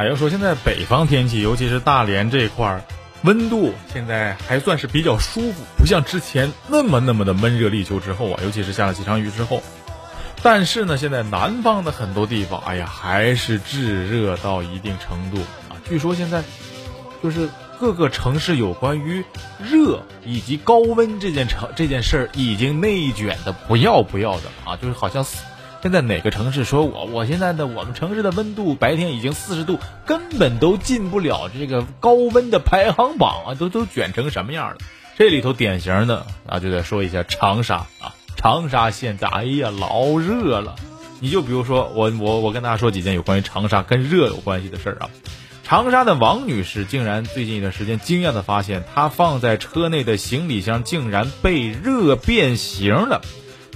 哎，要说现在北方天气，尤其是大连这块儿，温度现在还算是比较舒服，不像之前那么那么的闷热立秋之后啊，尤其是下了几场雨之后。但是呢，现在南方的很多地方，哎呀，还是炙热到一定程度啊。据说现在就是各个城市有关于热以及高温这件成这件事儿，已经内卷的不要不要的啊，就是好像。现在哪个城市说我我现在的我们城市的温度白天已经四十度，根本都进不了这个高温的排行榜啊，都都卷成什么样了？这里头典型的啊，就得说一下长沙啊，长沙现在哎呀老热了。你就比如说我我我跟大家说几件有关于长沙跟热有关系的事儿啊。长沙的王女士竟然最近一段时间惊讶的发现，她放在车内的行李箱竟然被热变形了。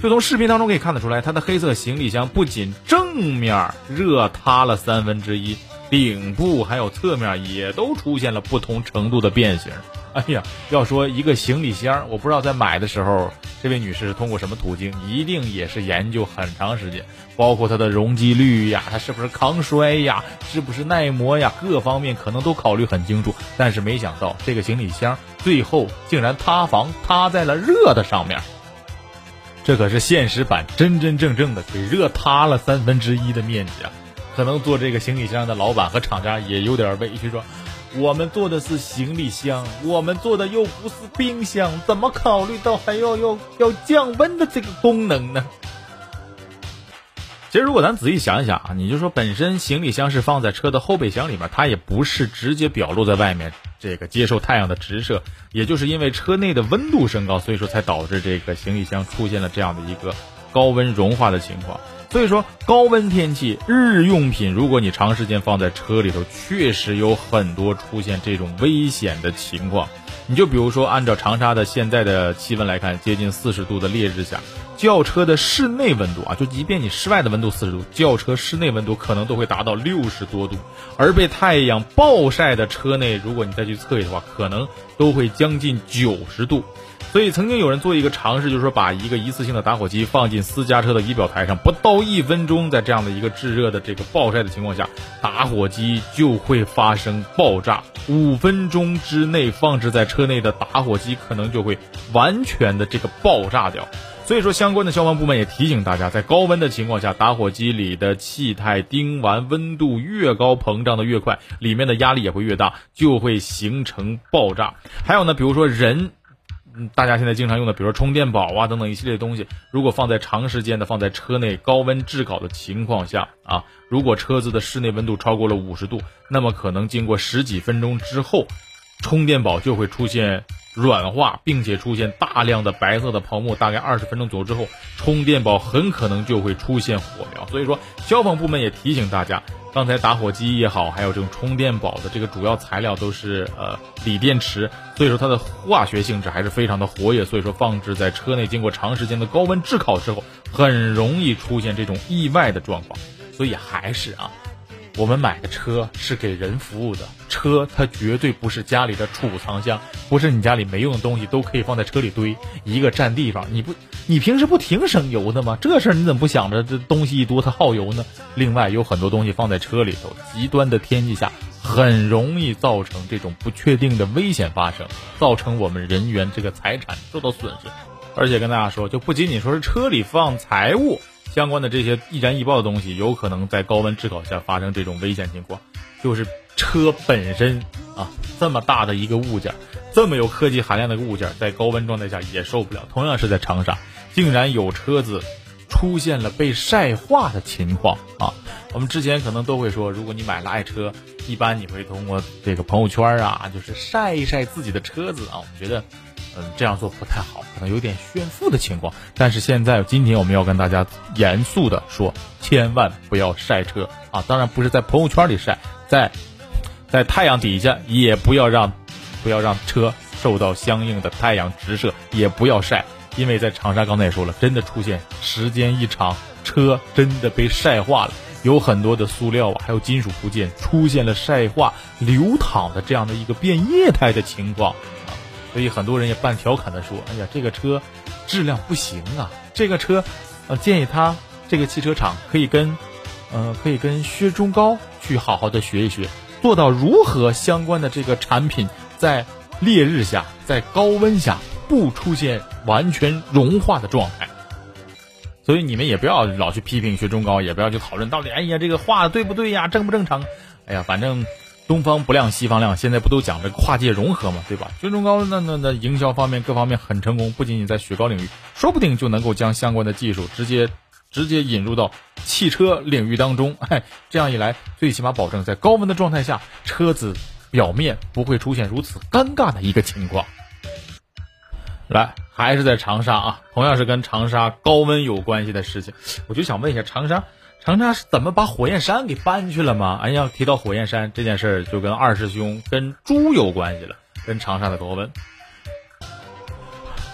就从视频当中可以看得出来，它的黑色行李箱不仅正面热塌了三分之一，顶部还有侧面也都出现了不同程度的变形。哎呀，要说一个行李箱，我不知道在买的时候，这位女士通过什么途径，一定也是研究很长时间，包括它的容积率呀，它是不是抗摔呀，是不是耐磨呀，各方面可能都考虑很清楚。但是没想到，这个行李箱最后竟然塌房，塌在了热的上面。这可是现实版，真真正正的给热塌了三分之一的面积啊！可能做这个行李箱的老板和厂家也有点委屈，说：“我们做的是行李箱，我们做的又不是冰箱，怎么考虑到还要要要降温的这个功能呢？”其实，如果咱仔细想一想啊，你就说本身行李箱是放在车的后备箱里面，它也不是直接表露在外面，这个接受太阳的直射。也就是因为车内的温度升高，所以说才导致这个行李箱出现了这样的一个高温融化的情况。所以说，高温天气日用品，如果你长时间放在车里头，确实有很多出现这种危险的情况。你就比如说，按照长沙的现在的气温来看，接近四十度的烈日下。轿车的室内温度啊，就即便你室外的温度四十度，轿车室内温度可能都会达到六十多度，而被太阳暴晒的车内，如果你再去测一的话，可能都会将近九十度。所以曾经有人做一个尝试，就是说把一个一次性的打火机放进私家车的仪表台上，不到一分钟，在这样的一个炙热的这个暴晒的情况下，打火机就会发生爆炸。五分钟之内放置在车内的打火机可能就会完全的这个爆炸掉。所以说，相关的消防部门也提醒大家，在高温的情况下，打火机里的气态丁烷温度越高，膨胀的越快，里面的压力也会越大，就会形成爆炸。还有呢，比如说人，大家现在经常用的，比如说充电宝啊等等一系列东西，如果放在长时间的放在车内高温炙烤的情况下啊，如果车子的室内温度超过了五十度，那么可能经过十几分钟之后，充电宝就会出现。软化，并且出现大量的白色的泡沫，大概二十分钟左右之后，充电宝很可能就会出现火苗。所以说，消防部门也提醒大家，刚才打火机也好，还有这种充电宝的这个主要材料都是呃锂电池，所以说它的化学性质还是非常的活跃。所以说，放置在车内经过长时间的高温炙烤之后，很容易出现这种意外的状况。所以还是啊。我们买的车是给人服务的车，它绝对不是家里的储藏箱，不是你家里没用的东西都可以放在车里堆，一个占地方。你不，你平时不挺省油的吗？这事儿你怎么不想着这东西一多它耗油呢？另外有很多东西放在车里头，极端的天气下很容易造成这种不确定的危险发生，造成我们人员这个财产受到损失。而且跟大家说，就不仅仅说是车里放财物。相关的这些易燃易爆的东西，有可能在高温炙烤下发生这种危险情况。就是车本身啊，这么大的一个物件，这么有科技含量的物件，在高温状态下也受不了。同样是在长沙，竟然有车子出现了被晒化的情况啊！我们之前可能都会说，如果你买了爱车，一般你会通过这个朋友圈啊，就是晒一晒自己的车子啊。我们觉得。嗯，这样做不太好，可能有点炫富的情况。但是现在，今天我们要跟大家严肃的说，千万不要晒车啊！当然不是在朋友圈里晒，在在太阳底下也不要让不要让车受到相应的太阳直射，也不要晒，因为在长沙刚才也说了，真的出现时间一长，车真的被晒化了，有很多的塑料啊，还有金属部件出现了晒化、流淌的这样的一个变液态的情况。所以很多人也半调侃的说：“哎呀，这个车质量不行啊！这个车，呃，建议他这个汽车厂可以跟，呃，可以跟薛中高去好好的学一学，做到如何相关的这个产品在烈日下、在高温下不出现完全融化的状态。所以你们也不要老去批评薛中高，也不要去讨论到底，哎呀，这个画的对不对呀，正不正常？哎呀，反正东方不亮西方亮，现在不都讲这跨界融合嘛，对吧？薛中高那那那营销方面各方面很成功，不仅仅在雪糕领域，说不定就能够将相关的技术直接直接引入到汽车领域当中。哎，这样一来，最起码保证在高温的状态下，车子表面不会出现如此尴尬的一个情况。来，还是在长沙啊，同样是跟长沙高温有关系的事情，我就想问一下，长沙，长沙是怎么把火焰山给搬去了吗？哎呀，提到火焰山这件事儿，就跟二师兄跟猪有关系了，跟长沙的高温。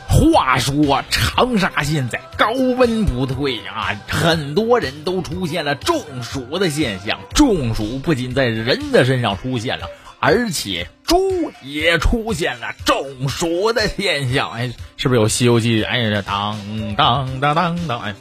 话说长沙现在高温不退啊，很多人都出现了中暑的现象，中暑不仅在人的身上出现了。而且猪也出现了中暑的现象，哎，是不是有《西游记》？哎呀，当当当当当，哎，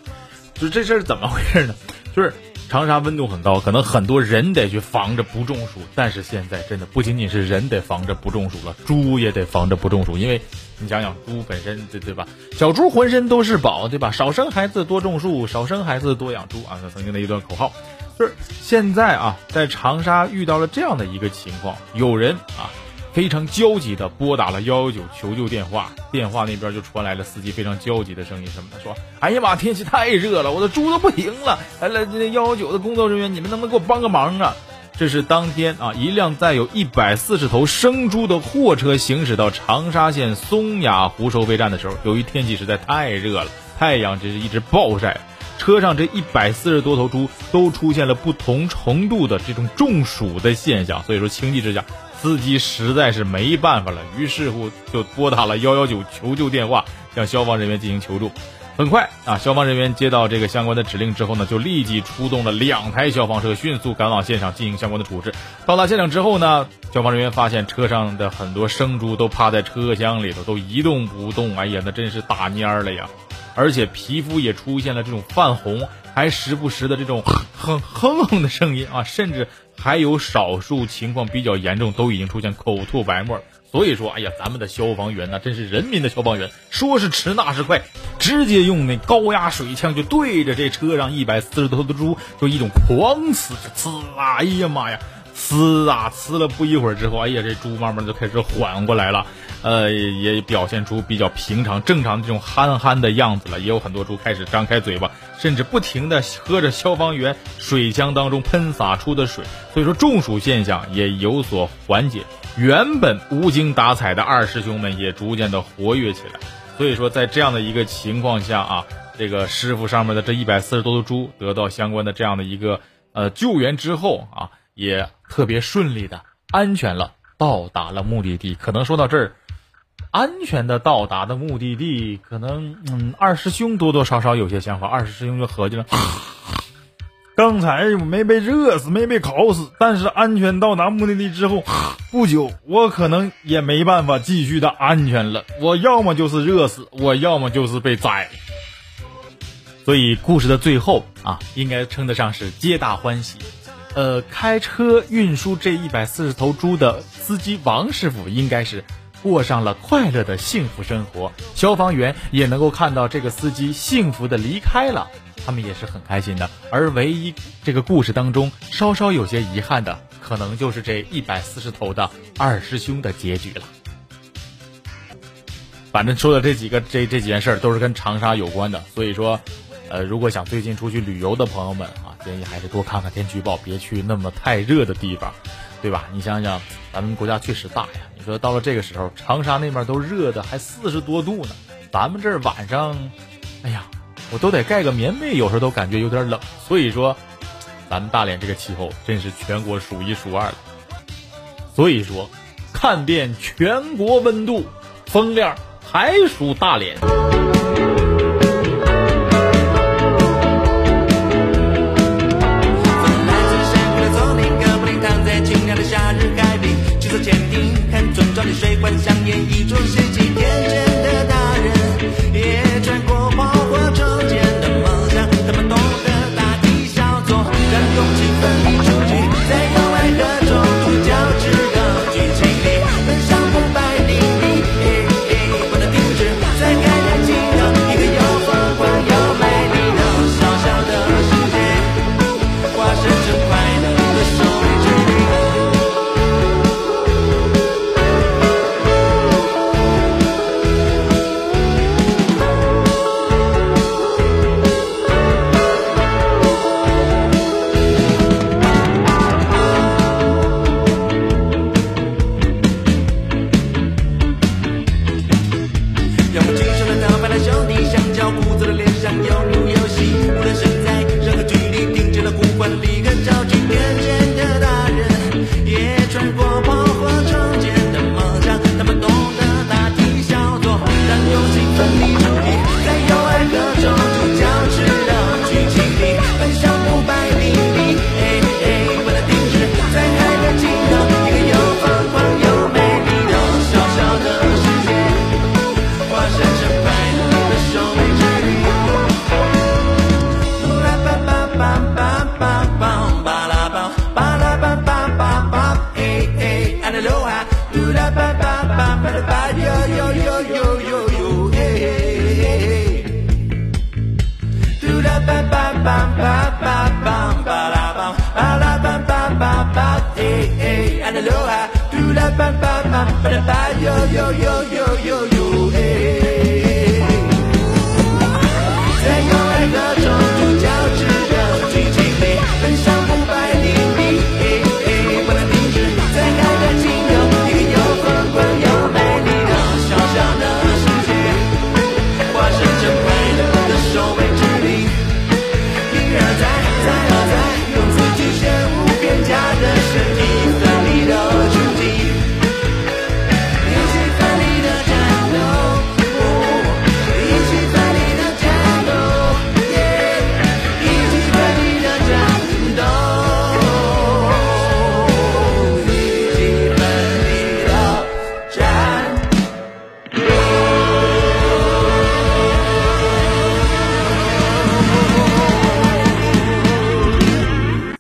就这事儿怎么回事呢？就是长沙温度很高，可能很多人得去防着不中暑。但是现在真的不仅仅是人得防着不中暑了，猪也得防着不中暑。因为你想想，猪本身对对吧？小猪浑身都是宝，对吧？少生孩子多种树，少生孩子多养猪啊，曾经的一段口号。就是现在啊，在长沙遇到了这样的一个情况，有人啊非常焦急的拨打了幺幺九求救电话，电话那边就传来了司机非常焦急的声音，什么的说：“哎呀妈，天气太热了，我的猪都不行了，来来，幺幺九的工作人员，你们能不能给我帮个忙啊？”这是当天啊，一辆载有一百四十头生猪的货车行驶到长沙县松雅湖收费站的时候，由于天气实在太热了，太阳这是一直暴晒。车上这一百四十多头猪都出现了不同程度的这种中暑的现象，所以说情急之下，司机实在是没办法了，于是乎就拨打了幺幺九求救电话，向消防人员进行求助。很快啊，消防人员接到这个相关的指令之后呢，就立即出动了两台消防车，迅速赶往现场进行相关的处置。到达现场之后呢，消防人员发现车上的很多生猪都趴在车厢里头，都一动不动。哎呀，那真是打蔫了呀！而且皮肤也出现了这种泛红，还时不时的这种哼哼哼的声音啊，甚至还有少数情况比较严重，都已经出现口吐白沫。所以说，哎呀，咱们的消防员呢，真是人民的消防员，说是迟那是快，直接用那高压水枪就对着这车上一百四十多头的猪，就一种狂呲，呲啊！哎呀妈呀！呲啊，呲了不一会儿之后，哎呀，这猪慢慢就开始缓过来了，呃，也表现出比较平常、正常的这种憨憨的样子了。也有很多猪开始张开嘴巴，甚至不停的喝着消防员水枪当中喷洒出的水，所以说中暑现象也有所缓解。原本无精打采的二师兄们也逐渐的活跃起来。所以说，在这样的一个情况下啊，这个师傅上面的这一百四十多头猪得到相关的这样的一个呃救援之后啊。也特别顺利的、安全了，到达了目的地。可能说到这儿，安全的到达的目的地，可能嗯，二师兄多多少少有些想法。二师兄就合计了，刚才没被热死，没被烤死，但是安全到达目的地之后，不久我可能也没办法继续的安全了。我要么就是热死，我要么就是被宰。所以故事的最后啊，应该称得上是皆大欢喜。呃，开车运输这一百四十头猪的司机王师傅应该是过上了快乐的幸福生活，消防员也能够看到这个司机幸福的离开了，他们也是很开心的。而唯一这个故事当中稍稍有些遗憾的，可能就是这一百四十头的二师兄的结局了。反正说的这几个这这几件事儿都是跟长沙有关的，所以说，呃，如果想最近出去旅游的朋友们啊。建议还是多看看天气预报，别去那么太热的地方，对吧？你想想，咱们国家确实大呀。你说到了这个时候，长沙那边都热的还四十多度呢，咱们这儿晚上，哎呀，我都得盖个棉被，有时候都感觉有点冷。所以说，咱们大连这个气候真是全国数一数二的。所以说，看遍全国温度，风量还属大连。水管香烟 yo yo yo yo yo yo hey hey hey hey do da ba ba ba ba ba ba ba la ba ba la ba ba ba ba hey hey and aloha do la ba ba ba ba ba yo yo yo yo yo